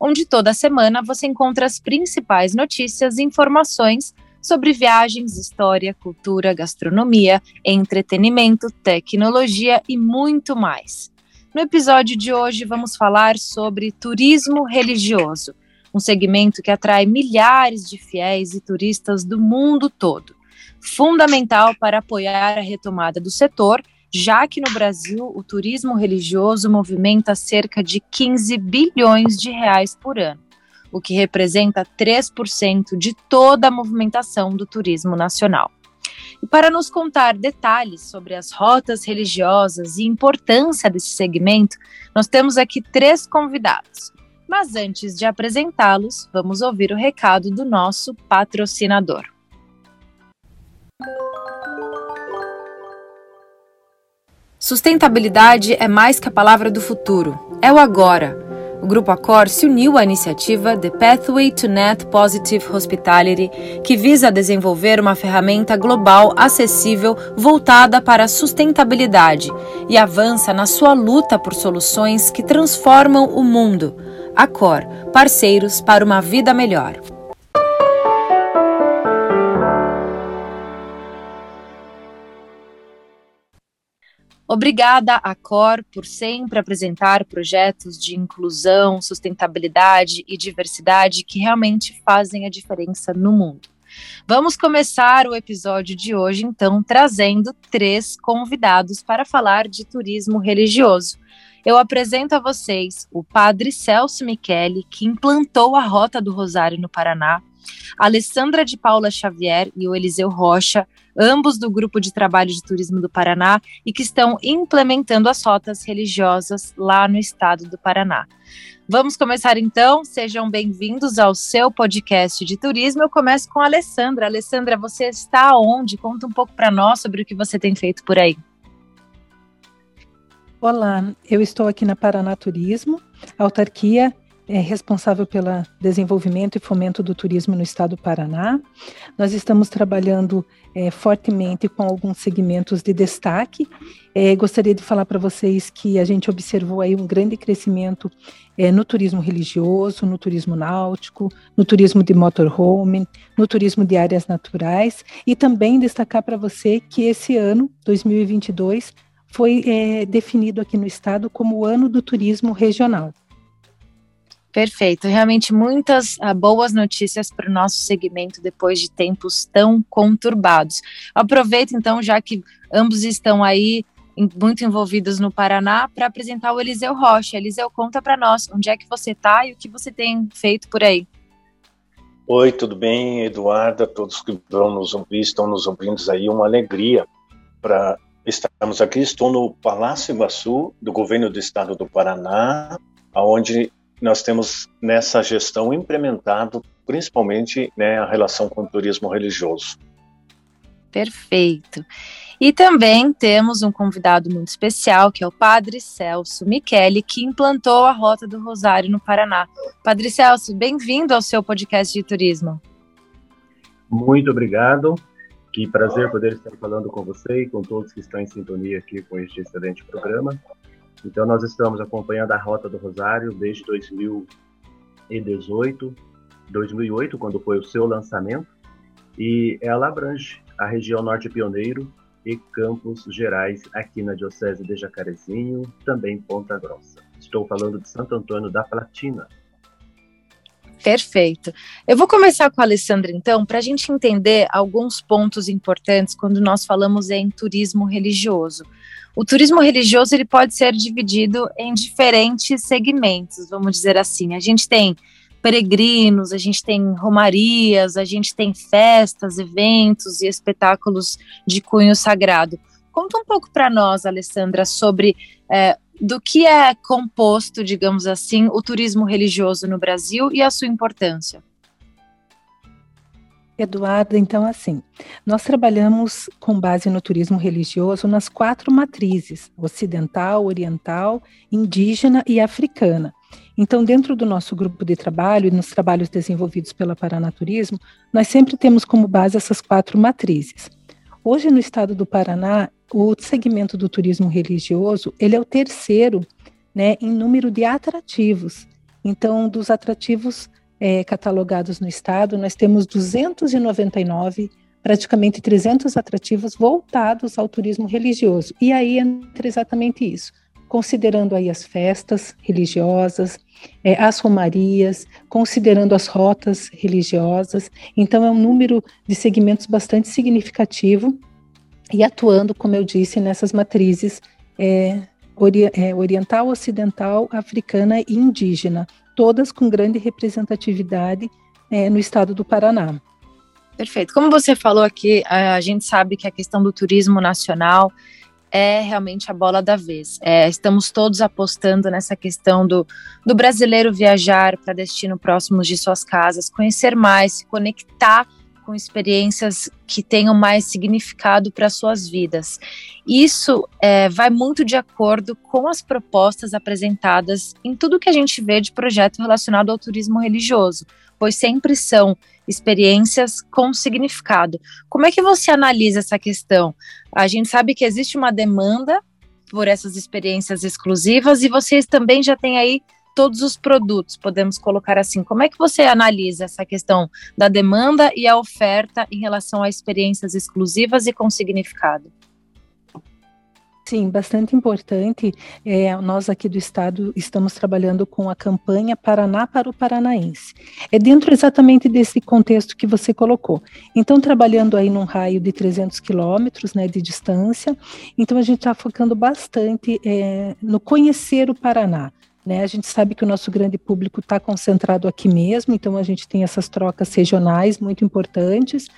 onde toda semana você encontra as principais notícias e informações sobre viagens, história, cultura, gastronomia, entretenimento, tecnologia e muito mais. No episódio de hoje vamos falar sobre turismo religioso, um segmento que atrai milhares de fiéis e turistas do mundo todo. Fundamental para apoiar a retomada do setor já que no Brasil o turismo religioso movimenta cerca de 15 bilhões de reais por ano, o que representa 3% de toda a movimentação do turismo nacional. E para nos contar detalhes sobre as rotas religiosas e importância desse segmento, nós temos aqui três convidados. Mas antes de apresentá-los, vamos ouvir o recado do nosso patrocinador. Sustentabilidade é mais que a palavra do futuro, é o agora. O Grupo Accor se uniu à iniciativa The Pathway to Net Positive Hospitality, que visa desenvolver uma ferramenta global acessível voltada para a sustentabilidade e avança na sua luta por soluções que transformam o mundo. Accor, parceiros para uma vida melhor. Obrigada à COR por sempre apresentar projetos de inclusão, sustentabilidade e diversidade que realmente fazem a diferença no mundo. Vamos começar o episódio de hoje, então, trazendo três convidados para falar de turismo religioso. Eu apresento a vocês o padre Celso Michele, que implantou a Rota do Rosário no Paraná, Alessandra de Paula Xavier e o Eliseu Rocha, ambos do Grupo de Trabalho de Turismo do Paraná e que estão implementando as rotas religiosas lá no estado do Paraná. Vamos começar então. Sejam bem-vindos ao seu podcast de turismo. Eu começo com a Alessandra. Alessandra, você está onde? Conta um pouco para nós sobre o que você tem feito por aí. Olá, eu estou aqui na Paraná Turismo, autarquia é responsável pelo desenvolvimento e fomento do turismo no estado do Paraná. Nós estamos trabalhando é, fortemente com alguns segmentos de destaque. É, gostaria de falar para vocês que a gente observou aí um grande crescimento é, no turismo religioso, no turismo náutico, no turismo de motorhome, no turismo de áreas naturais e também destacar para você que esse ano, 2022, foi é, definido aqui no estado como o ano do turismo regional. Perfeito, realmente muitas uh, boas notícias para o nosso segmento depois de tempos tão conturbados. Aproveito então, já que ambos estão aí em, muito envolvidos no Paraná, para apresentar o Eliseu Rocha. Eliseu, conta para nós onde é que você está e o que você tem feito por aí. Oi, tudo bem, Eduarda? Todos que vão nos ouvir, estão nos ouvindo aí, uma alegria para estarmos aqui. Estou no Palácio Iguaçu, do governo do estado do Paraná, onde nós temos nessa gestão implementado principalmente né, a relação com o turismo religioso. Perfeito. E também temos um convidado muito especial, que é o Padre Celso Michele, que implantou a Rota do Rosário no Paraná. Padre Celso, bem-vindo ao seu podcast de turismo. Muito obrigado. Que prazer poder estar falando com você e com todos que estão em sintonia aqui com este excelente programa. Então, nós estamos acompanhando a Rota do Rosário desde 2018, 2008, quando foi o seu lançamento, e ela abrange a região Norte Pioneiro e Campos Gerais, aqui na Diocese de Jacarezinho, também Ponta Grossa. Estou falando de Santo Antônio da Platina. Perfeito. Eu vou começar com a Alessandra, então, para a gente entender alguns pontos importantes quando nós falamos em turismo religioso. O turismo religioso ele pode ser dividido em diferentes segmentos, vamos dizer assim. A gente tem peregrinos, a gente tem romarias, a gente tem festas, eventos e espetáculos de cunho sagrado. Conta um pouco para nós, Alessandra, sobre é, do que é composto, digamos assim, o turismo religioso no Brasil e a sua importância. Eduardo, então assim, nós trabalhamos com base no turismo religioso nas quatro matrizes: ocidental, oriental, indígena e africana. Então, dentro do nosso grupo de trabalho e nos trabalhos desenvolvidos pela Paranaturismo, nós sempre temos como base essas quatro matrizes. Hoje, no estado do Paraná, o segmento do turismo religioso, ele é o terceiro né, em número de atrativos. Então, dos atrativos é, catalogados no estado, nós temos 299, praticamente 300 atrativos voltados ao turismo religioso. E aí entra exatamente isso, considerando aí as festas religiosas, é, as romarias, considerando as rotas religiosas. Então, é um número de segmentos bastante significativo e atuando, como eu disse, nessas matrizes é, é, oriental, ocidental, africana e indígena, todas com grande representatividade é, no estado do Paraná. Perfeito. Como você falou aqui, a gente sabe que a questão do turismo nacional é realmente a bola da vez. É, estamos todos apostando nessa questão do, do brasileiro viajar para destino próximos de suas casas, conhecer mais, se conectar com experiências que tenham mais significado para suas vidas. Isso é, vai muito de acordo com as propostas apresentadas em tudo que a gente vê de projeto relacionado ao turismo religioso, pois sempre são experiências com significado. Como é que você analisa essa questão? A gente sabe que existe uma demanda por essas experiências exclusivas e vocês também já têm aí todos os produtos, podemos colocar assim. Como é que você analisa essa questão da demanda e a oferta em relação a experiências exclusivas e com significado? Sim, bastante importante. É, nós aqui do Estado estamos trabalhando com a campanha Paraná para o Paranaense. É dentro exatamente desse contexto que você colocou. Então, trabalhando aí num raio de 300 quilômetros né, de distância, então a gente está focando bastante é, no conhecer o Paraná. Né? A gente sabe que o nosso grande público está concentrado aqui mesmo, então a gente tem essas trocas regionais muito importantes,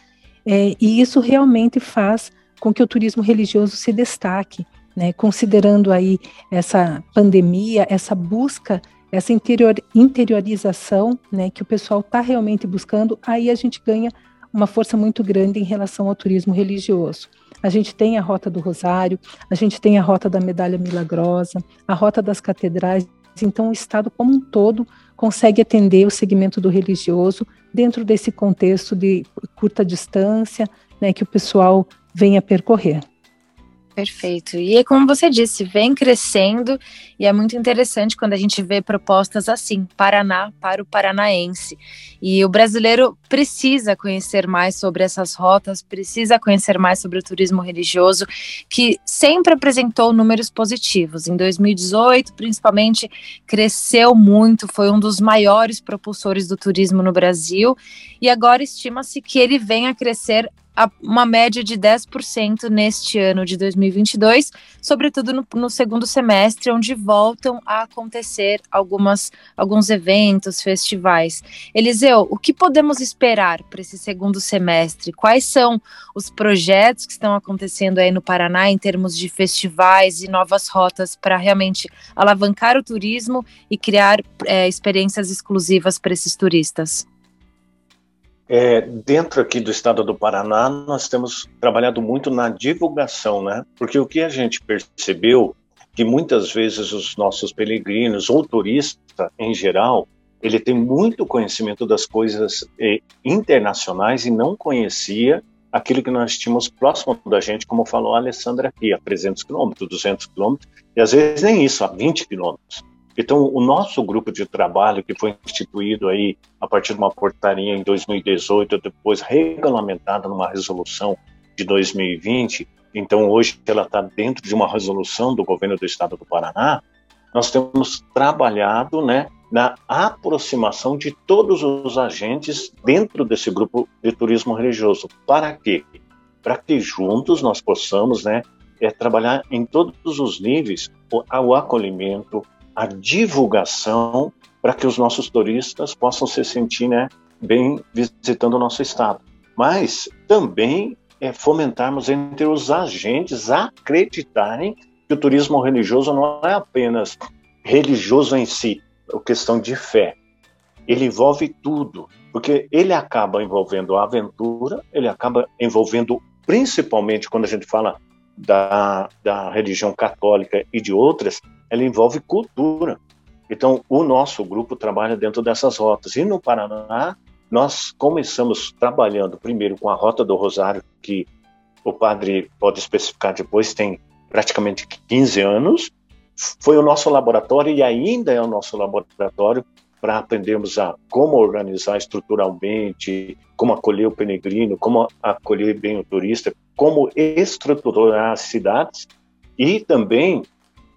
é, e isso realmente faz com que o turismo religioso se destaque, né? considerando aí essa pandemia, essa busca, essa interior, interiorização né, que o pessoal está realmente buscando, aí a gente ganha uma força muito grande em relação ao turismo religioso. A gente tem a Rota do Rosário, a gente tem a Rota da Medalha Milagrosa, a Rota das Catedrais então, o Estado como um todo consegue atender o segmento do religioso dentro desse contexto de curta distância né, que o pessoal venha percorrer. Perfeito. E é como você disse, vem crescendo e é muito interessante quando a gente vê propostas assim, Paraná para o paranaense. E o brasileiro precisa conhecer mais sobre essas rotas, precisa conhecer mais sobre o turismo religioso, que sempre apresentou números positivos. Em 2018, principalmente, cresceu muito, foi um dos maiores propulsores do turismo no Brasil, e agora estima-se que ele venha a crescer uma média de 10% neste ano de 2022, sobretudo no, no, segundo semestre, onde voltam a acontecer algumas, alguns eventos, festivais. Eliseu, o que podemos esperar para esse segundo semestre? Quais são os projetos que estão acontecendo aí no Paraná em termos de festivais e novas rotas para realmente alavancar o turismo e criar é, experiências exclusivas para esses turistas? É, dentro aqui do estado do Paraná, nós temos trabalhado muito na divulgação, né? Porque o que a gente percebeu que muitas vezes os nossos peregrinos ou turista em geral, ele tem muito conhecimento das coisas eh, internacionais e não conhecia aquilo que nós tínhamos próximo da gente, como falou a Alessandra aqui, a 300 quilômetros, 200 quilômetros, e às vezes nem isso, a 20 quilômetros. Então, o nosso grupo de trabalho, que foi instituído aí a partir de uma portaria em 2018, depois regulamentada numa resolução de 2020, então hoje ela está dentro de uma resolução do governo do estado do Paraná, nós temos trabalhado né, na aproximação de todos os agentes dentro desse grupo de turismo religioso. Para quê? Para que juntos nós possamos né, é, trabalhar em todos os níveis o, o acolhimento, a divulgação para que os nossos turistas possam se sentir né, bem visitando o nosso estado. Mas também é fomentarmos entre os agentes acreditarem que o turismo religioso não é apenas religioso em si, é questão de fé. Ele envolve tudo. porque ele acaba envolvendo a aventura, ele acaba envolvendo, principalmente quando a gente fala da, da religião católica e de outras, ela envolve cultura. Então, o nosso grupo trabalha dentro dessas rotas. E no Paraná, nós começamos trabalhando primeiro com a Rota do Rosário, que o padre pode especificar depois, tem praticamente 15 anos. Foi o nosso laboratório e ainda é o nosso laboratório para aprendermos a como organizar estruturalmente, como acolher o peregrino, como acolher bem o turista, como estruturar as cidades e também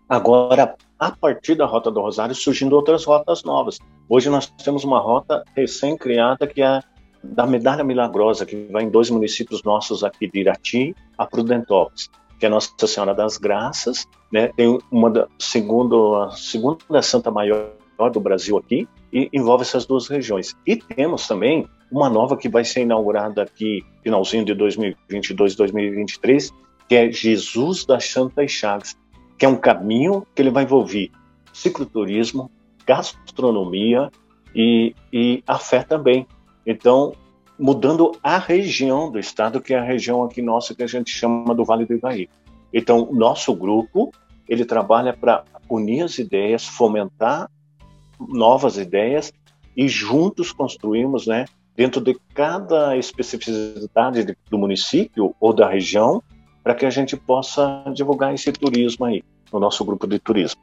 agora a partir da Rota do Rosário surgindo outras rotas novas. Hoje nós temos uma rota recém-criada que é da Medalha Milagrosa, que vai em dois municípios nossos aqui de Irati a Prudentópolis, que é Nossa Senhora das Graças, né? Tem uma da, segundo a segunda Santa Maior do Brasil aqui e envolve essas duas regiões. E temos também uma nova que vai ser inaugurada aqui finalzinho de 2022, 2023, que é Jesus das Santas Chagas, que é um caminho que ele vai envolver cicloturismo, gastronomia e, e a fé também. Então, mudando a região do estado, que é a região aqui nossa que a gente chama do Vale do Ivaí. Então, nosso grupo, ele trabalha para unir as ideias, fomentar novas ideias e juntos construímos, né, dentro de cada especificidade do município ou da região, para que a gente possa divulgar esse turismo aí, no nosso grupo de turismo.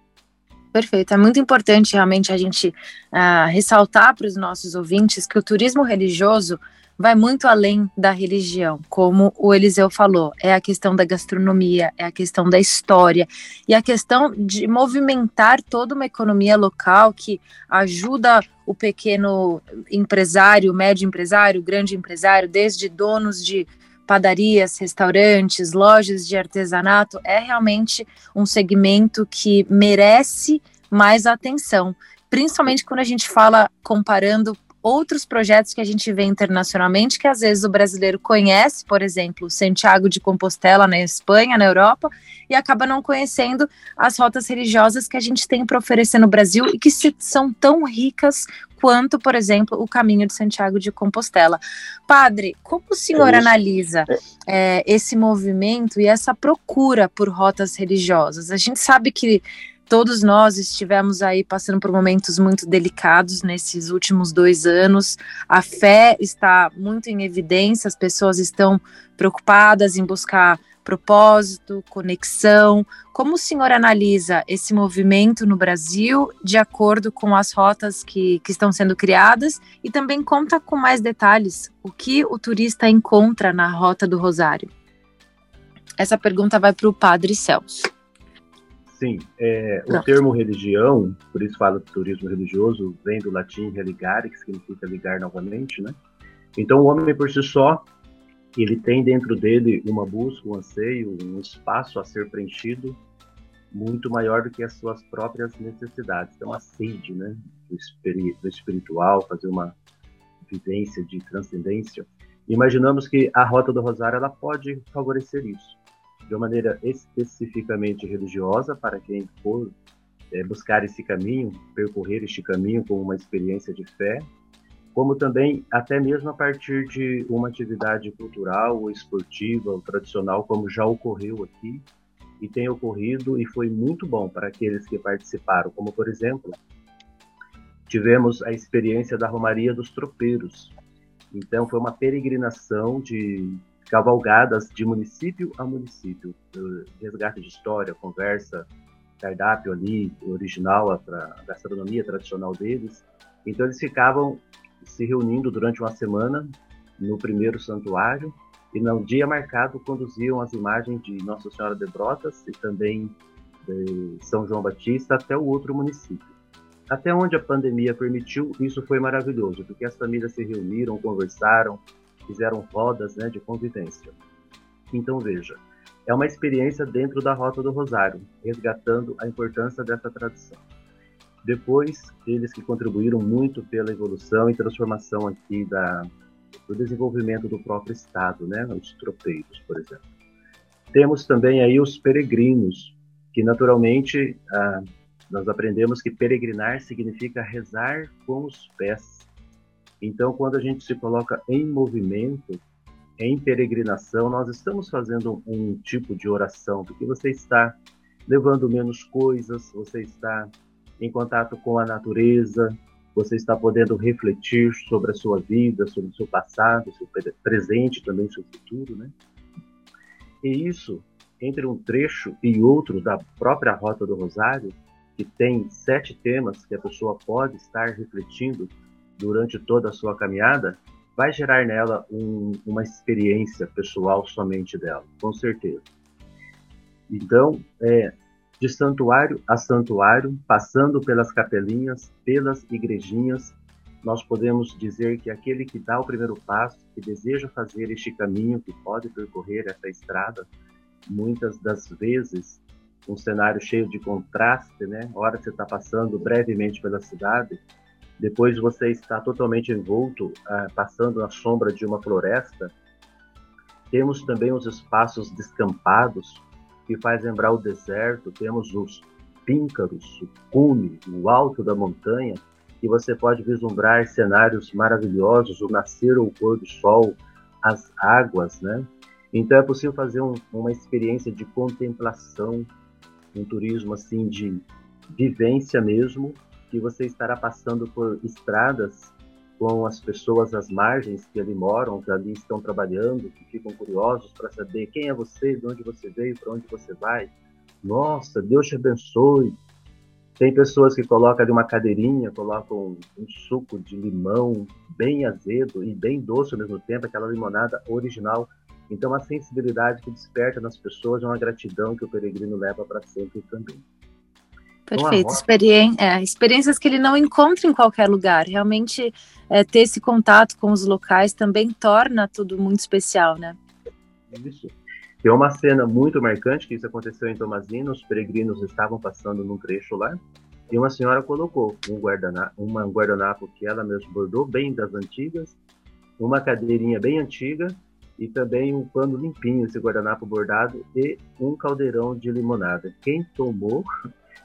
Perfeito. É muito importante realmente a gente uh, ressaltar para os nossos ouvintes que o turismo religioso vai muito além da religião, como o Eliseu falou, é a questão da gastronomia, é a questão da história e a questão de movimentar toda uma economia local que ajuda o pequeno empresário, médio empresário, grande empresário, desde donos de padarias, restaurantes, lojas de artesanato, é realmente um segmento que merece mais atenção, principalmente quando a gente fala comparando outros projetos que a gente vê internacionalmente, que às vezes o brasileiro conhece, por exemplo, Santiago de Compostela na Espanha, na Europa, e acaba não conhecendo as rotas religiosas que a gente tem para oferecer no Brasil e que se, são tão ricas quanto, por exemplo, o caminho de Santiago de Compostela. Padre, como o senhor é analisa é, esse movimento e essa procura por rotas religiosas? A gente sabe que todos nós estivemos aí passando por momentos muito delicados nesses últimos dois anos. A fé está muito em evidência, as pessoas estão preocupadas em buscar propósito, conexão. Como o senhor analisa esse movimento no Brasil de acordo com as rotas que, que estão sendo criadas e também conta com mais detalhes o que o turista encontra na Rota do Rosário? Essa pergunta vai para o Padre Celso. Sim, é, o termo religião, por isso fala de turismo religioso, vem do latim religare, que significa ligar novamente, né? Então, o homem por si só, ele tem dentro dele uma busca, um anseio, um espaço a ser preenchido muito maior do que as suas próprias necessidades. Então, a sede, né, do, espiri do espiritual, fazer uma vivência de transcendência. Imaginamos que a Rota do Rosário ela pode favorecer isso de uma maneira especificamente religiosa para quem for é, buscar esse caminho, percorrer este caminho com uma experiência de fé, como também até mesmo a partir de uma atividade cultural ou esportiva ou tradicional, como já ocorreu aqui e tem ocorrido e foi muito bom para aqueles que participaram, como por exemplo, tivemos a experiência da Romaria dos Tropeiros. Então foi uma peregrinação de cavalgadas de município a município, resgate de história, conversa, cardápio ali, original, a, a gastronomia tradicional deles. Então eles ficavam se reunindo durante uma semana no primeiro santuário e no dia marcado conduziam as imagens de Nossa Senhora de Brotas e também de São João Batista até o outro município. Até onde a pandemia permitiu, isso foi maravilhoso, porque as famílias se reuniram, conversaram, fizeram rodas né, de convivência. Então, veja, é uma experiência dentro da Rota do Rosário, resgatando a importância dessa tradição. Depois, eles que contribuíram muito pela evolução e transformação aqui da, do desenvolvimento do próprio Estado, né, os tropeiros, por exemplo. Temos também aí os peregrinos, que naturalmente ah, nós aprendemos que peregrinar significa rezar com os pés, Então, quando a gente se coloca em movimento, em peregrinação, nós estamos fazendo um tipo de oração, porque você está levando menos coisas, você está em contato com a natureza, você está podendo refletir sobre a sua vida, sobre o seu passado, seu presente, também seu futuro, né? E isso, entre um trecho e outro da própria Rota do Rosário, que tem sete temas que a pessoa pode estar refletindo durante toda a sua caminhada, vai gerar nela um, uma experiência pessoal somente dela, com certeza. Então, é, de santuário a santuário, passando pelas capelinhas, pelas igrejinhas, nós podemos dizer que aquele que dá o primeiro passo, que deseja fazer este caminho, que pode percorrer essa estrada, muitas das vezes um cenário cheio de contraste, né? Hora você está passando brevemente pela cidade, depois você está totalmente envolto, uh, passando na sombra de uma floresta. Temos também os espaços descampados, que faz lembrar o deserto. Temos os píncaros, o cume, o alto da montanha, que você pode vislumbrar cenários maravilhosos, o nascer ou o pôr do sol, as águas, né? Então é possível fazer um, uma experiência de contemplação, um turismo assim de vivência mesmo, que você estará passando por estradas com as pessoas às margens que ali moram, que ali estão trabalhando, que ficam curiosos para saber quem é você, de onde você veio, para onde você vai. Nossa, Deus te abençoe. Tem pessoas que colocam ali uma cadeirinha, colocam um, suco de limão bem azedo e bem doce ao mesmo tempo, aquela limonada original. Então, a sensibilidade que desperta nas pessoas é uma gratidão que o peregrino leva para sempre também. Perfeito. Experi é, experiências que ele não encontra em qualquer lugar. Realmente, é, ter esse contato com os locais também torna tudo muito especial, né? Isso. Tem uma cena muito marcante que isso aconteceu em Tomazina. Os peregrinos estavam passando num trecho lá e uma senhora colocou um guardanapo, uma guardanapo que ela mesma bordou, bem das antigas, uma cadeirinha bem antiga e também um pano limpinho, esse guardanapo bordado e um caldeirão de limonada. Quem tomou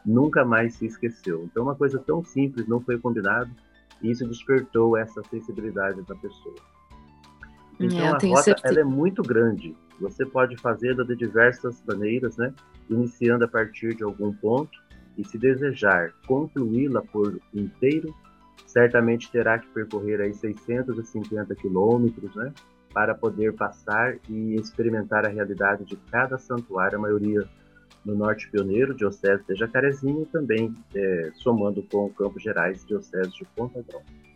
nunca mais se esqueceu. Então, uma coisa tão simples não foi combinado e isso despertou essa sensibilidade da pessoa. Então, é, a rota ela é muito grande. Você pode fazê-la de diversas maneiras, né? Iniciando a partir de algum ponto e, se desejar concluí-la por inteiro, certamente terá que percorrer aí 650 quilômetros, né? Para poder passar e experimentar a realidade de cada santuário. A maioria no Norte Pioneiro, Diocese de Jacarezinho, e também é, somando com Campos Gerais, Diocese de Ponta Grossa.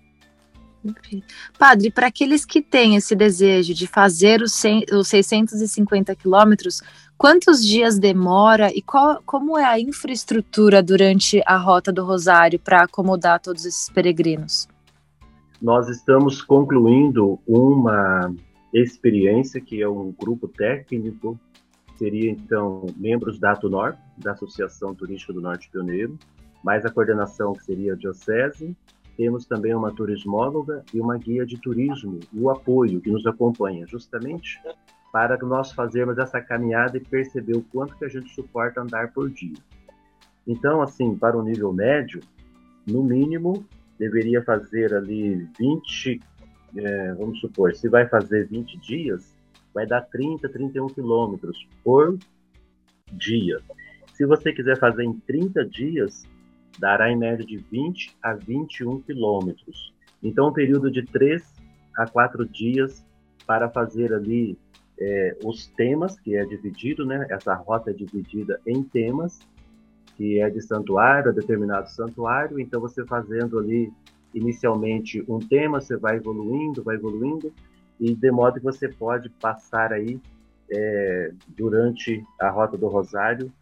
Padre, para aqueles que têm esse desejo de fazer os, 100, os 650 quilômetros, quantos dias demora e qual, como é a infraestrutura durante a Rota do Rosário para acomodar todos esses peregrinos? Nós estamos concluindo uma experiência que é um grupo técnico seria então membros da ATUNOR, da Associação Turística do Norte Pioneiro, mais a coordenação que seria a Diocese. Temos também uma turismóloga e uma guia de turismo, o apoio que nos acompanha, justamente para nós fazermos essa caminhada e perceber o quanto que a gente suporta andar por dia. Então, assim, para o nível médio, no mínimo, deveria fazer ali 20, é, vamos supor, se vai fazer 20 dias, vai dar 30, 31 quilômetros por dia. Se você quiser fazer em 30 dias, dará em média de 20 a 21 quilômetros. Então, um período de 3 a 4 dias para fazer ali é, os temas, que é dividido, né? Essa rota é dividida em temas, que é de santuário, a determinado santuário. Então, você fazendo ali inicialmente um tema, você vai evoluindo, vai evoluindo, e de modo que você pode passar aí é, durante a Rota do Rosário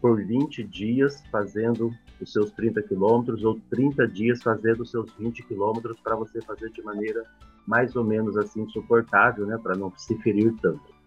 por 20 dias fazendo os seus 30 quilômetros ou 30 dias fazendo os seus 20 quilômetros para você fazer de maneira mais ou menos assim suportável, né, para não se ferir tanto.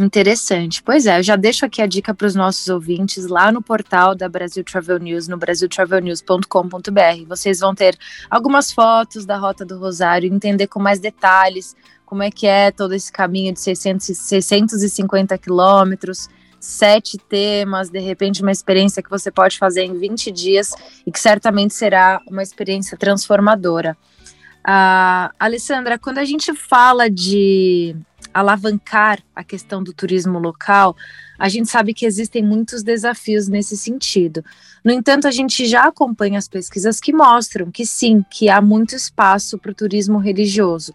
Interessante. Pois é, eu já deixo aqui a dica para os nossos ouvintes lá no portal da Brasil Travel News, no brasiltravelnews.com.br. Vocês vão ter algumas fotos da Rota do Rosário, entender com mais detalhes como é que é todo esse caminho de 600, 650 quilômetros, sete temas, de repente uma experiência que você pode fazer em 20 dias e que certamente será uma experiência transformadora. Uh, Alessandra, quando a gente fala de alavancar a questão do turismo local, a gente sabe que existem muitos desafios nesse sentido. No entanto, a gente já acompanha as pesquisas que mostram que sim, que há muito espaço para o turismo religioso.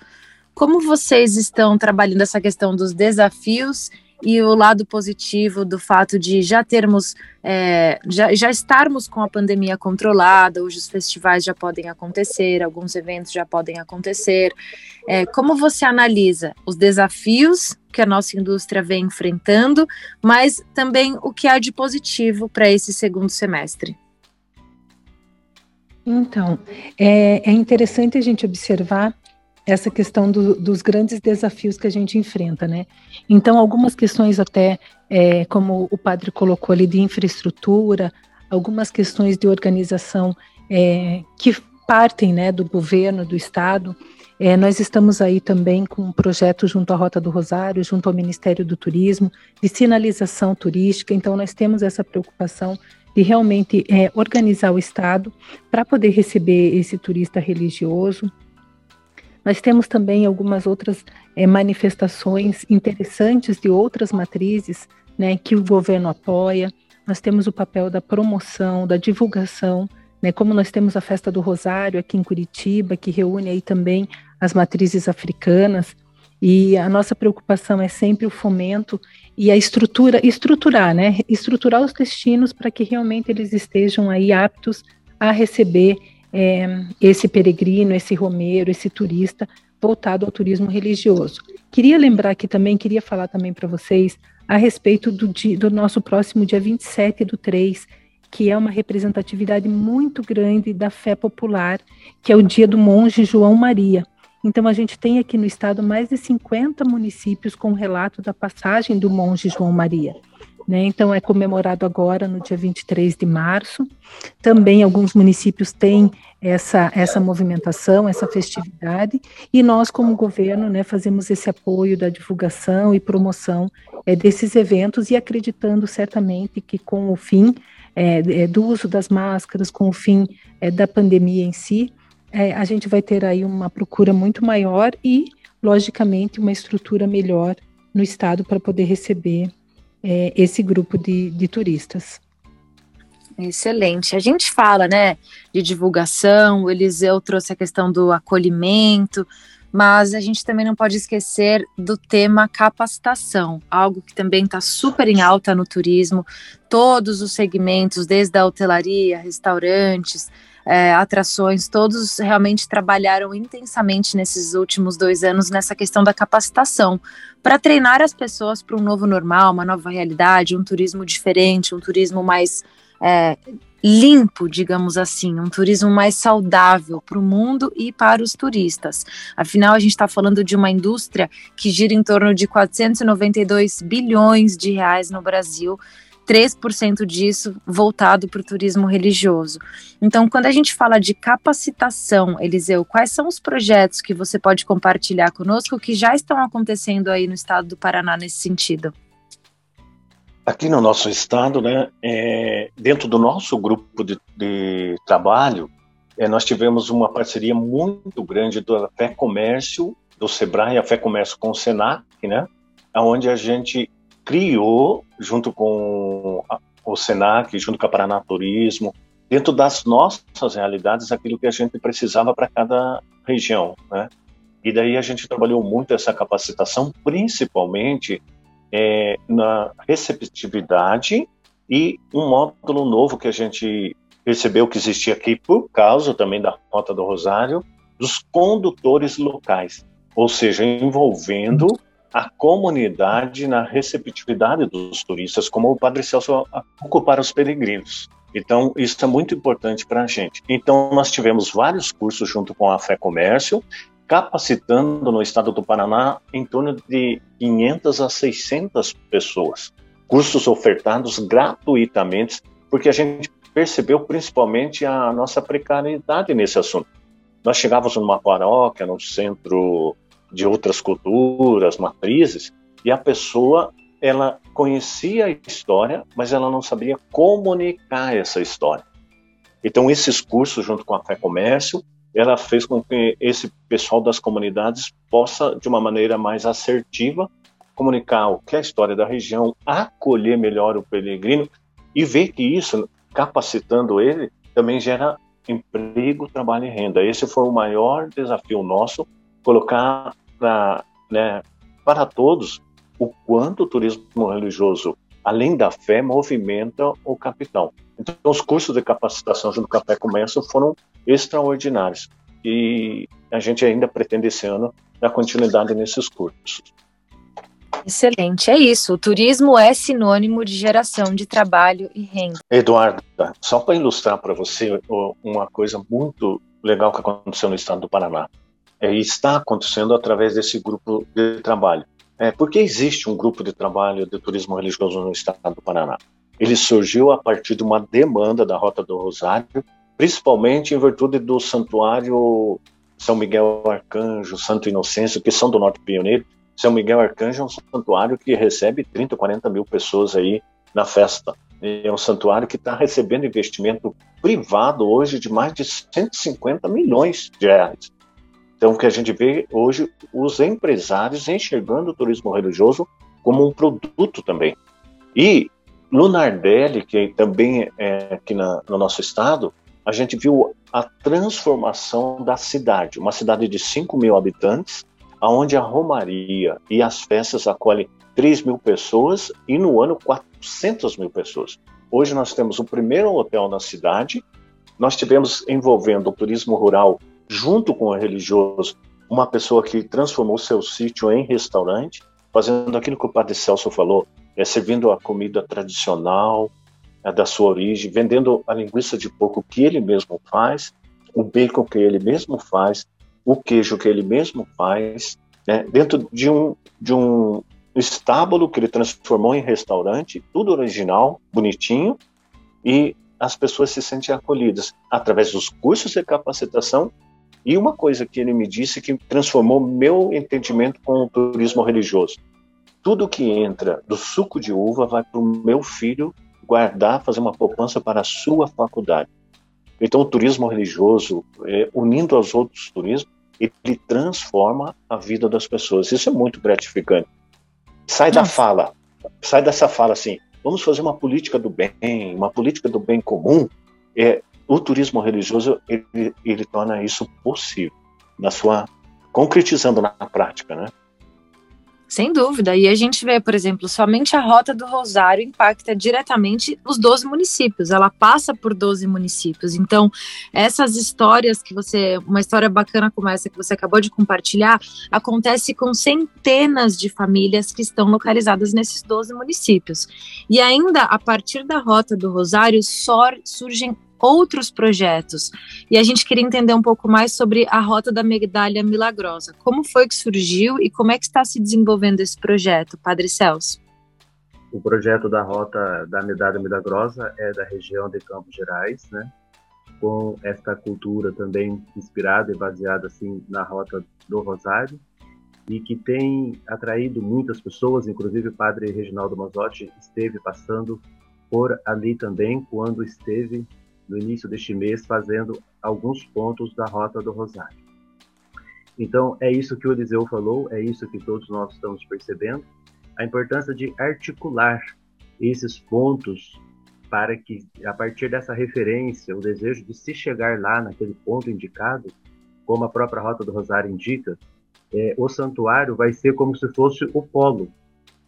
Como vocês estão trabalhando essa questão dos desafios e o lado positivo do fato de já termos, é, já, já estarmos com a pandemia controlada, hoje os festivais já podem acontecer, alguns eventos já podem acontecer. É, como você analisa os desafios que a nossa indústria vem enfrentando, mas também o que há de positivo para esse segundo semestre? Então, é, é interessante a gente observar essa questão do, dos grandes desafios que a gente enfrenta, né? Então, algumas questões até, é, como o padre colocou ali, de infraestrutura, algumas questões de organização é, que partem, né, do governo, do Estado. É, nós estamos aí também com um projeto junto à Rota do Rosário, junto ao Ministério do Turismo, de sinalização turística. Então, nós temos essa preocupação de realmente é, organizar o Estado para poder receber esse turista religioso, nós temos também algumas outras é, manifestações interessantes de outras matrizes né, que o governo apoia. Nós temos o papel da promoção, da divulgação, né, como nós temos a Festa do Rosário aqui em Curitiba, que reúne aí também as matrizes africanas. E a nossa preocupação é sempre o fomento e a estrutura, estruturar, né? Estruturar os destinos para que realmente eles estejam aí aptos a receber é, esse peregrino, esse romeiro, esse turista voltado ao turismo religioso. Queria lembrar aqui também, queria falar também para vocês a respeito do, dia, do nosso próximo dia 27 do 3, que é uma representatividade muito grande da fé popular, que é o dia do monge João Maria. Então, a gente tem aqui no estado mais de 50 municípios com relato da passagem do monge João Maria. Né? Então, é comemorado agora no dia 23 de março. Também alguns municípios têm essa, essa movimentação, essa festividade, e nós, como governo, né, fazemos esse apoio da divulgação e promoção é, desses eventos e acreditando certamente que com o fim é, é do uso das máscaras, com o fim é, da pandemia em si, é, a gente vai ter aí uma procura muito maior e, logicamente, uma estrutura melhor no estado para poder receber é, esse grupo de, de turistas. Excelente. A gente fala, né, de divulgação, o Eliseu trouxe a questão do acolhimento, mas a gente também não pode esquecer do tema capacitação, algo que também está super em alta no turismo, todos os segmentos, desde a hotelaria, restaurantes, é, atrações, todos realmente trabalharam intensamente nesses últimos dois anos nessa questão da capacitação, para treinar as pessoas para um novo normal, uma nova realidade, um turismo diferente, um turismo mais é, limpo, digamos assim, um turismo mais saudável para o mundo e para os turistas. Afinal, a gente está falando de uma indústria que gira em torno de 492 bilhões de reais no Brasil 3% disso voltado para o turismo religioso. Então, quando a gente fala de capacitação, Eliseu, quais são os projetos que você pode compartilhar conosco que já estão acontecendo aí no estado do Paraná nesse sentido? Aqui no nosso estado, né, é, dentro do nosso grupo de, de trabalho, é, nós tivemos uma parceria muito grande do Fé Comércio, do Sebrae, a Fé Comércio com o Senac, né, onde a gente criou, junto com o Senac, junto com a Paraná Turismo, dentro das nossas realidades, aquilo que a gente precisava para cada região, né? E daí a gente trabalhou muito essa capacitação, principalmente é, na receptividade e um módulo novo que a gente percebeu que existia aqui por causa também da Rota do Rosário, dos condutores locais, ou seja, envolvendo a comunidade na receptividade dos turistas, como o Padre Celso ocupar os peregrinos. Então, isso é muito importante para a gente. Então, nós tivemos vários cursos junto com a Fé Comércio, capacitando no estado do Paraná em torno de 500 a 600 pessoas. Cursos ofertados gratuitamente, porque a gente percebeu principalmente a nossa precariedade nesse assunto. Nós chegávamos numa paróquia, num centro de outras culturas, matrizes, e a pessoa ela conhecia a história, mas ela não sabia comunicar essa história. Então esses cursos junto com a Fé Comércio, ela fez com que esse pessoal das comunidades possa, de uma maneira mais assertiva, comunicar o que é a história da região, acolher melhor o peregrino e ver que isso, capacitando ele, também gera emprego, trabalho e renda. Esse foi o maior desafio nosso, colocar né, para todos o quanto o turismo religioso, além da fé, movimenta o capital. Então, os cursos de capacitação junto com a Café Comércio foram extraordinários e a gente ainda pretende esse ano dar continuidade nesses cursos. Excelente, é isso. O turismo é sinônimo de geração de trabalho e renda. Eduardo, só para ilustrar para você uma coisa muito legal que aconteceu no estado do Paraná. É, está acontecendo através desse grupo de trabalho. É, porque existe um grupo de trabalho de turismo religioso no estado do Paraná. Ele surgiu a partir de uma demanda da Rota do Rosário, principalmente em virtude do santuário São Miguel Arcanjo, Santo Inocêncio, que são do Norte Pioneiro. São Miguel Arcanjo é um santuário que recebe 30, 40 mil pessoas aí na festa. É um santuário que está recebendo investimento privado hoje de mais de 150 milhões de reais. Então, o que a gente vê hoje, os empresários enxergando o turismo religioso como um produto também. E no Nardelli, que também é aqui na, no nosso estado, a gente viu a transformação da cidade, uma cidade de 5 mil habitantes, onde a Romaria e as festas acolhem 3 mil pessoas e no ano 400 mil pessoas. Hoje nós temos o primeiro hotel na cidade, nós tivemos envolvendo o turismo rural junto com o religioso, uma pessoa que transformou seu sítio em restaurante, fazendo aquilo que o Padre Celso falou, é servindo a comida tradicional é, da sua origem, vendendo a linguiça de porco que ele mesmo faz, o bacon que ele mesmo faz, o queijo que ele mesmo faz, né, dentro de um, de um estábulo que ele transformou em restaurante, tudo original, bonitinho, e as pessoas se sentem acolhidas através dos cursos de capacitação e uma coisa que ele me disse que transformou meu entendimento com o turismo religioso. Tudo que entra do suco de uva vai para o meu filho guardar, fazer uma poupança para a sua faculdade. Então, o turismo religioso, é, unindo aos outros turismos, ele transforma a vida das pessoas. Isso é muito gratificante. Sai Nossa. da fala, sai dessa fala assim, vamos fazer uma política do bem, uma política do bem comum. É, o turismo religioso ele, ele torna isso possível na sua concretizando na prática, né? Sem dúvida. E a gente vê, por exemplo, somente a Rota do Rosário impacta diretamente os 12 municípios. Ela passa por 12 municípios. Então, essas histórias que você. Uma história bacana como essa que você acabou de compartilhar, acontece com centenas de famílias que estão localizadas nesses 12 municípios. E ainda, a partir da Rota do Rosário, surgem outros projetos. E a gente queria entender um pouco mais sobre a Rota da Medalha Milagrosa. Como foi que surgiu e como é que está se desenvolvendo esse projeto, Padre Celso? O projeto da Rota da Medalha Milagrosa é da região de Campos Gerais, né? com esta cultura também inspirada e baseada assim na Rota do Rosário e que tem atraído muitas pessoas, inclusive o Padre Reginaldo Mazotti esteve passando por ali também quando esteve no início deste mês, fazendo alguns pontos da Rota do Rosário. Então, é isso que o Eliseu falou, é isso que todos nós estamos percebendo, a importância de articular esses pontos para que, a partir dessa referência, o desejo de se chegar lá naquele ponto indicado, como a própria Rota do Rosário indica, é, o santuário vai ser como se fosse o polo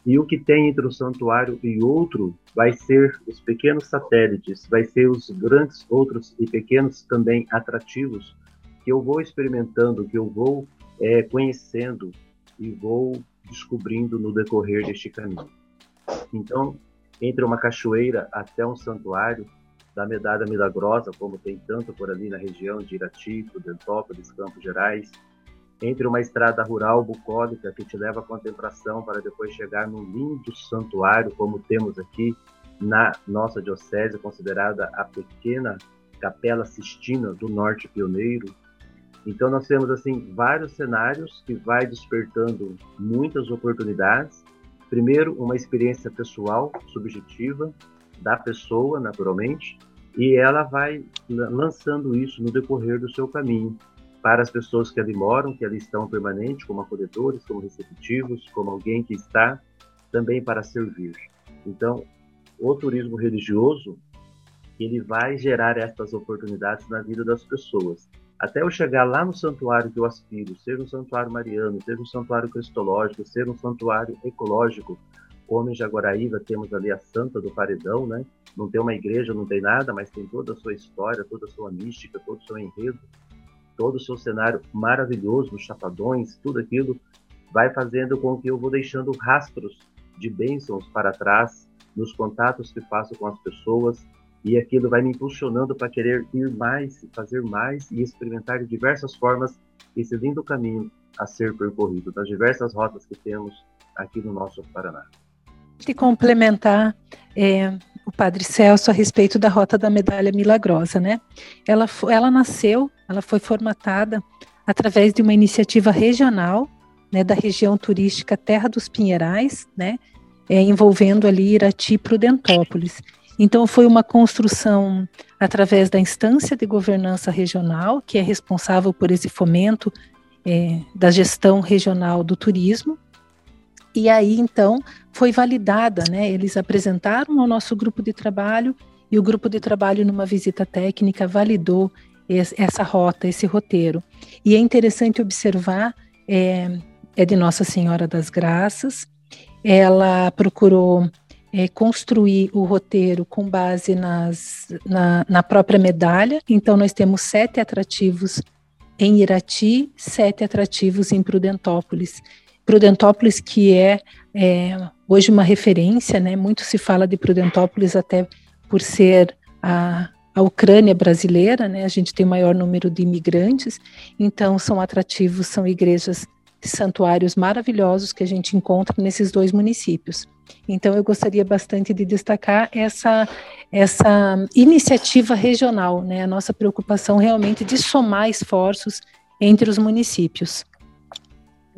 e o que tem entre o santuário e outro vai ser os pequenos satélites, vai ser os grandes outros e pequenos também atrativos que eu vou experimentando, que eu vou é, conhecendo e vou descobrindo no decorrer deste caminho. Então, entre uma cachoeira até um santuário da Medalha Milagrosa, como tem tanto por ali na região de Irati, Prudentópolis, Campos Gerais, entre uma estrada rural bucólica que te leva à contemplação para depois chegar num lindo santuário, como temos aqui na nossa diocese, considerada a pequena Capela Sistina do Norte Pioneiro. Então nós temos assim vários cenários que vai despertando muitas oportunidades. Primeiro, uma experiência pessoal, subjetiva da pessoa, naturalmente, e ela vai lançando isso no decorrer do seu caminho para as pessoas que ali moram, que ali estão permanentes, como acolhedores, como receptivos, como alguém que está também para servir. Então, o turismo religioso, ele vai gerar essas oportunidades na vida das pessoas. Até eu chegar lá no santuário que eu aspiro, ser um santuário mariano, ser um santuário cristológico, ser um santuário ecológico, como em Jaguaraíva temos ali a Santa do Paredão, né? Não tem uma igreja, não tem nada, mas tem toda a sua história, toda a sua mística, todo o seu enredo, todo o seu cenário maravilhoso, os chapadões, tudo aquilo vai fazendo com que eu vou deixando rastros de bênçãos para trás nos contatos que faço com as pessoas e aquilo vai me impulsionando para querer ir mais, fazer mais e experimentar de diversas formas esse lindo caminho a ser percorrido das diversas rotas que temos aqui no nosso Paraná. De complementar é, o Padre Celso a respeito da Rota da Medalha Milagrosa, né? Ela, ela nasceu, ela foi formatada através de uma iniciativa regional, né, da região turística Terra dos Pinheirais, né, é, envolvendo ali Irati e Prudentópolis. Então, foi uma construção através da instância de governança regional, que é responsável por esse fomento é, da gestão regional do turismo. E aí, então, foi validada, né? Eles apresentaram ao nosso grupo de trabalho e o grupo de trabalho, numa visita técnica, validou essa rota, esse roteiro. E é interessante observar, é, é de Nossa Senhora das Graças, ela procurou é, construir o roteiro com base nas, na, na, própria medalha. Então, nós temos sete atrativos em Irati, sete atrativos em Prudentópolis. Prudentópolis, que é, é hoje uma referência, né? Muito se fala de Prudentópolis até por ser a, a Ucrânia brasileira, né? A gente tem o maior número de imigrantes, então são atrativos, são igrejas santuários maravilhosos que a gente encontra nesses dois municípios. Então, eu gostaria bastante de destacar essa, essa iniciativa regional, né? a nossa preocupação realmente de somar esforços entre os municípios.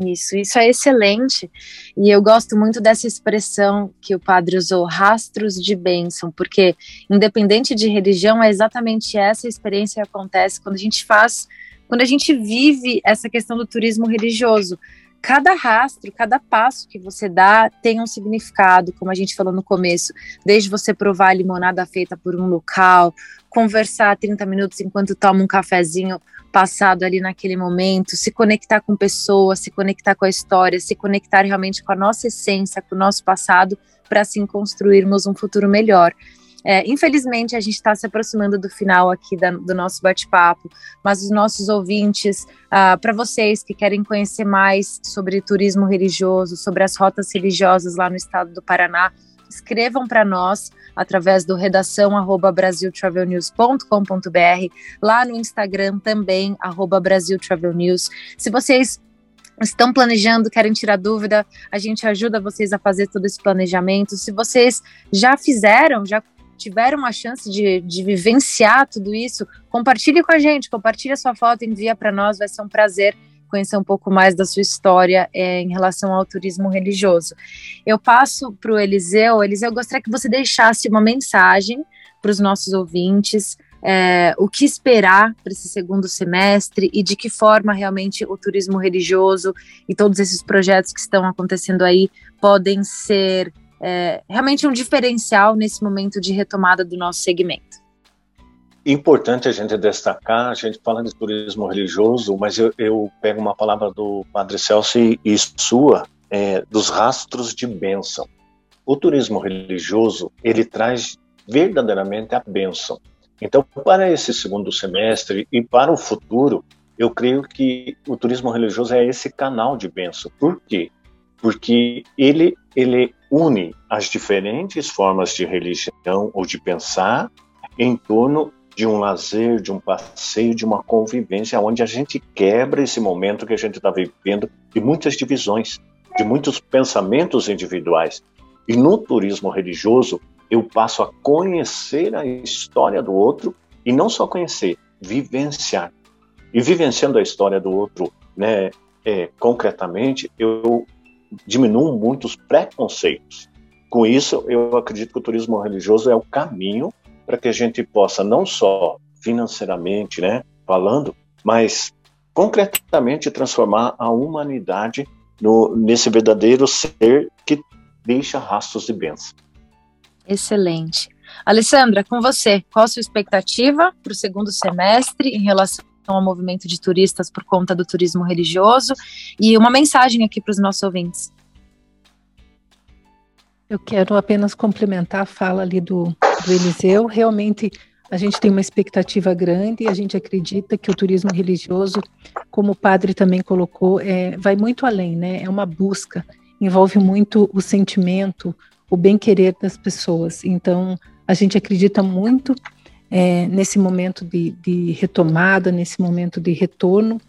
Isso, isso é excelente. E eu gosto muito dessa expressão que o padre usou, rastros de bênção, porque independente de religião, é exatamente essa experiência que acontece quando a gente faz quando a gente vive essa questão do turismo religioso. Cada rastro, cada passo que você dá tem um significado, como a gente falou no começo, desde você provar a limonada feita por um local, conversar 30 minutos enquanto toma um cafezinho passado ali naquele momento, se conectar com pessoas, se conectar com a história, se conectar realmente com a nossa essência, com o nosso passado, para assim construirmos um futuro melhor. É, infelizmente, a gente está se aproximando do final aqui da, do nosso bate-papo, mas os nossos ouvintes, ah, para vocês que querem conhecer mais sobre turismo religioso, sobre as rotas religiosas lá no estado do Paraná, escrevam para nós através do redação arroba brasiltravelnews.com.br, lá no Instagram também, arroba brasiltravelnews. Se vocês estão planejando, querem tirar dúvida, a gente ajuda vocês a fazer todo esse planejamento. Se vocês já fizeram, já tiveram a chance de, de vivenciar tudo isso, compartilhe com a gente, compartilhe a sua foto, envia para nós, vai ser um prazer conhecer um pouco mais da sua história é, em relação ao turismo religioso. Eu passo para o Eliseu. Eliseu, eu gostaria que você deixasse uma mensagem para os nossos ouvintes, é, o que esperar para esse segundo semestre e de que forma realmente o turismo religioso e todos esses projetos que estão acontecendo aí podem ser é, realmente um diferencial nesse momento de retomada do nosso segmento. Importante a gente destacar, a gente fala de turismo religioso, mas eu, eu pego uma palavra do Padre Celso e, e sua, é, dos rastros de bênção. O turismo religioso, ele traz verdadeiramente a bênção. Então, para esse segundo semestre e para o futuro, eu creio que o turismo religioso é esse canal de bênção. Por quê? Porque ele, ele une as diferentes formas de religião ou de pensar em torno de um lazer, de um passeio, de uma convivência, onde a gente quebra esse momento que a gente está vivendo de muitas divisões, de muitos pensamentos individuais. E no turismo religioso, eu passo a conhecer a história do outro e não só conhecer, vivenciar. E vivenciando a história do outro, né, é, concretamente, eu diminuam muito os preconceitos. Com isso, eu acredito que o turismo religioso é o caminho para que a gente possa não só financeiramente, né, falando, mas concretamente transformar a humanidade no, nesse verdadeiro ser que deixa rastros de bênção. Excelente. Alessandra, com você, qual a sua expectativa para o segundo semestre em relação ao movimento de turistas por conta do turismo religioso? E uma mensagem aqui para os nossos ouvintes. Eu quero apenas complementar a fala ali do, do Eliseu. Realmente, a gente tem uma expectativa grande e a gente acredita que o turismo religioso, como o padre também colocou, é, vai muito além, né? É uma busca, envolve muito o sentimento, o bem-querer das pessoas. Então, a gente acredita muito é, nesse momento de, de, retomada, nesse momento de retorno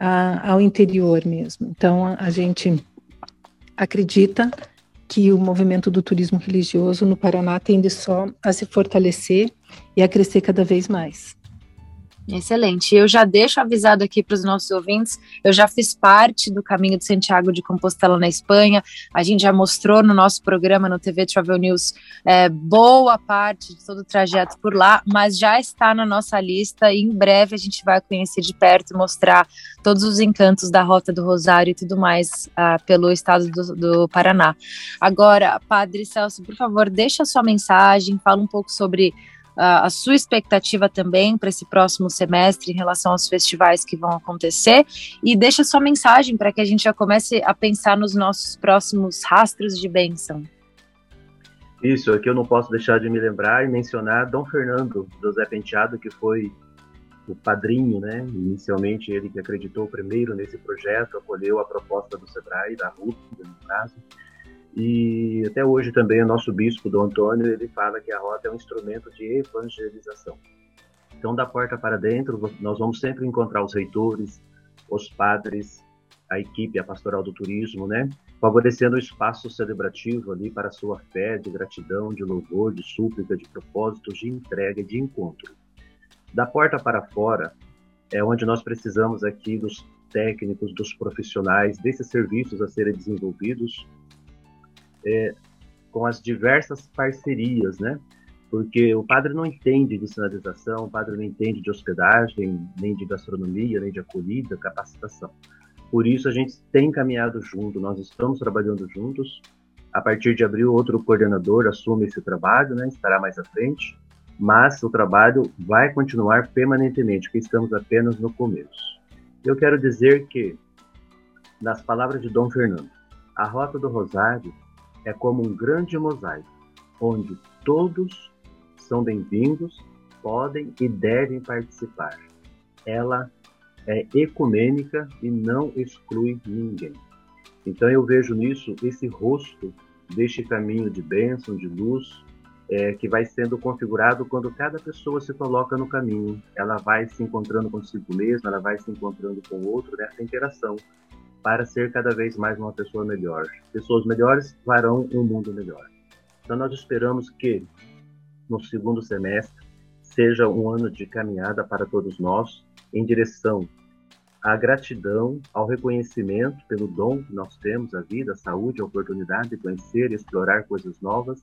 a, ao interior mesmo. Então, a, a gente acredita que o movimento do turismo religioso no Paraná tende só a se fortalecer e a crescer cada vez mais. Excelente. Eu já deixo avisado aqui para os nossos ouvintes, eu já fiz parte do caminho de Santiago de Compostela na Espanha. A gente já mostrou no nosso programa no TV Travel News é, boa parte de todo o trajeto por lá, mas já está na nossa lista e em breve a gente vai conhecer de perto e mostrar todos os encantos da Rota do Rosário e tudo mais uh, pelo estado do, do Paraná. Agora, Padre Celso, por favor, deixa a sua mensagem, fala um pouco sobre a sua expectativa também para esse próximo semestre em relação aos festivais que vão acontecer e deixa sua mensagem para que a gente já comece a pensar nos nossos próximos rastros de bênção. Isso, aqui eu não posso deixar de me lembrar e mencionar Dom Fernando José Penteado, que foi o padrinho, né? Inicialmente ele que acreditou primeiro nesse projeto, acolheu a proposta do Sebrae, da RUP, no caso, e até hoje também o nosso bispo, Dom Antônio, ele fala que a rota é um instrumento de evangelização. Então, da porta para dentro, nós vamos sempre encontrar os reitores, os padres, a equipe, a pastoral do turismo, né? Favorecendo o espaço celebrativo ali para a sua fé, de gratidão, de louvor, de súplica, de propósito, de entrega, de encontro. Da porta para fora é onde nós precisamos aqui dos técnicos, dos profissionais, desses serviços a serem desenvolvidos é, com as diversas parcerias, né? Porque o padre não entende de sinalização, o padre não entende de hospedagem, nem de gastronomia, nem de acolhida, capacitação. Por isso a gente tem caminhado junto, nós estamos trabalhando juntos. A partir de abril, outro coordenador assume esse trabalho, né? Estará mais à frente, mas o trabalho vai continuar permanentemente, porque estamos apenas no começo. Eu quero dizer que, nas palavras de Dom Fernando, a Rota do Rosário é como um grande mosaico, onde todos são bem-vindos, podem e devem participar. Ela é ecumênica e não exclui ninguém. Então eu vejo nisso esse rosto deste caminho de bênção, de luz, é, que vai sendo configurado quando cada pessoa se coloca no caminho. Ela vai se encontrando consigo mesma, ela vai se encontrando com o outro nessa interação para ser cada vez mais uma pessoa melhor. Pessoas melhores farão um mundo melhor. Então nós esperamos que no segundo semestre seja um ano de caminhada para todos nós em direção à gratidão, ao reconhecimento pelo dom que nós temos, a vida, a saúde, a oportunidade de conhecer e explorar coisas novas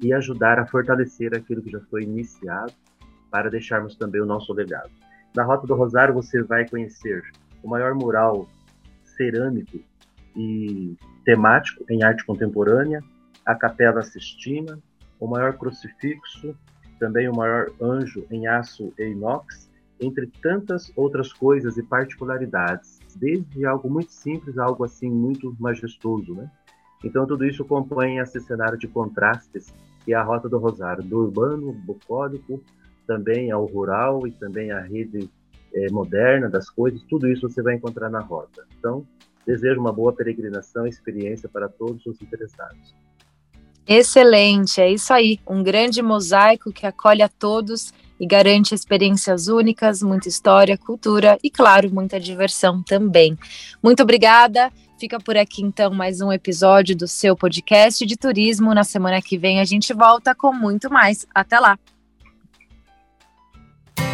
e ajudar a fortalecer aquilo que já foi iniciado para deixarmos também o nosso legado. Na Rota do Rosário você vai conhecer o maior mural cerâmico e temático em arte contemporânea, a Capela Sistina, o maior crucifixo, também o maior anjo em aço e inox, entre tantas outras coisas e particularidades, desde algo muito simples a algo assim muito majestoso, né? Então tudo isso compõe esse cenário de contrastes que é a Rota do Rosário, do urbano, bucólico, também ao rural e também a rede é, moderna das coisas, tudo isso você vai encontrar na rota. Então, desejo uma boa peregrinação e experiência para todos os interessados. Excelente, é isso aí. Um grande mosaico que acolhe a todos e garante experiências únicas, muita história, cultura e, claro, muita diversão também. Muito obrigada. Fica por aqui então mais um episódio do seu podcast de turismo. Na semana que vem a gente volta com muito mais. Até lá!